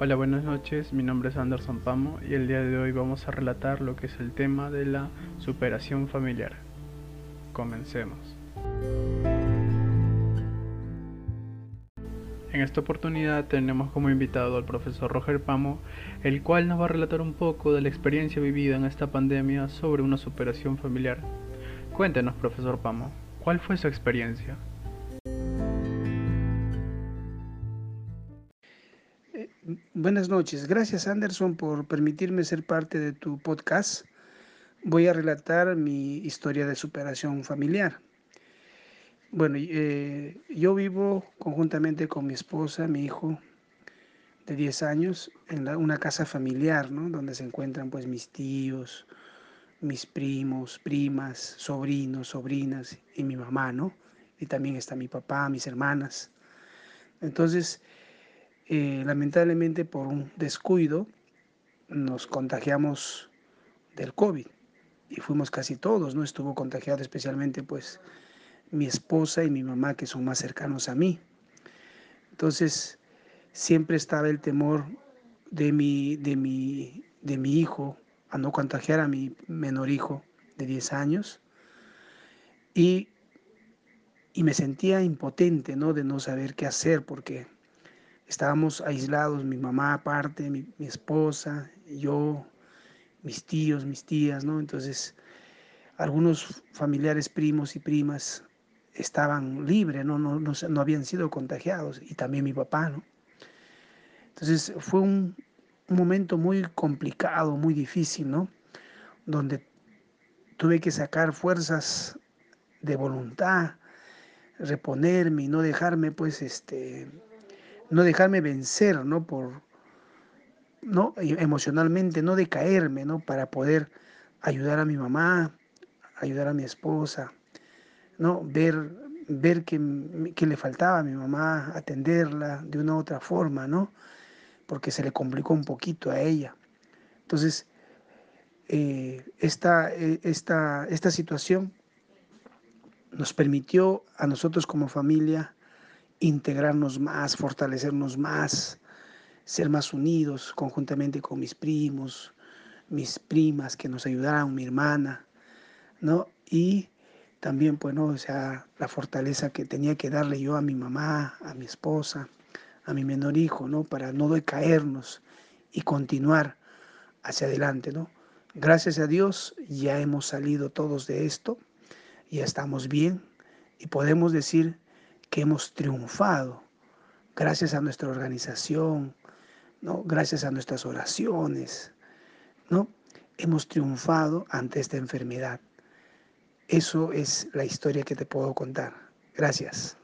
Hola, buenas noches. Mi nombre es Anderson Pamo y el día de hoy vamos a relatar lo que es el tema de la superación familiar. Comencemos. En esta oportunidad tenemos como invitado al profesor Roger Pamo, el cual nos va a relatar un poco de la experiencia vivida en esta pandemia sobre una superación familiar. Cuéntenos, profesor Pamo, ¿cuál fue su experiencia? Buenas noches. Gracias Anderson por permitirme ser parte de tu podcast. Voy a relatar mi historia de superación familiar. Bueno, eh, yo vivo conjuntamente con mi esposa, mi hijo de 10 años, en una casa familiar, ¿no? Donde se encuentran pues mis tíos, mis primos, primas, sobrinos, sobrinas y mi mamá, ¿no? Y también está mi papá, mis hermanas. Entonces, eh, lamentablemente por un descuido nos contagiamos del COVID y fuimos casi todos, ¿no? Estuvo contagiado especialmente pues mi esposa y mi mamá que son más cercanos a mí. Entonces siempre estaba el temor de mi, de mi, de mi hijo a no contagiar a mi menor hijo de 10 años y, y me sentía impotente, ¿no? De no saber qué hacer porque estábamos aislados, mi mamá aparte, mi, esposa, yo, mis tíos, mis tías, ¿no? Entonces, algunos familiares, primos y primas estaban libres, ¿no? No, no, habían sido contagiados, y también mi papá, ¿no? Entonces, fue un, un momento muy complicado, muy difícil, ¿no? Donde tuve que sacar fuerzas de voluntad, reponerme y no dejarme, pues, este, no dejarme vencer, ¿no? Por, ¿no? E, emocionalmente, no decaerme, ¿no? Para poder ayudar a mi mamá, ayudar a mi esposa, ¿no? Ver, ver que, le faltaba a mi mamá, atenderla de una u otra forma, ¿no? Porque se le complicó un poquito a ella. Entonces, eh, esta, eh, esta, esta situación nos permitió a nosotros como familia integrarnos más, fortalecernos más, ser más unidos conjuntamente con mis primos, mis primas que nos ayudaron, mi hermana, ¿no? Y también, pues, ¿no? O sea, la fortaleza que tenía que darle yo a mi mamá, a mi esposa, a mi menor hijo, ¿no? Para no decaernos y continuar hacia adelante, ¿no? Gracias a Dios ya hemos salido todos de esto, ya estamos bien y podemos decir que hemos triunfado gracias a nuestra organización, ¿no? gracias a nuestras oraciones, ¿no? hemos triunfado ante esta enfermedad. Eso es la historia que te puedo contar. Gracias.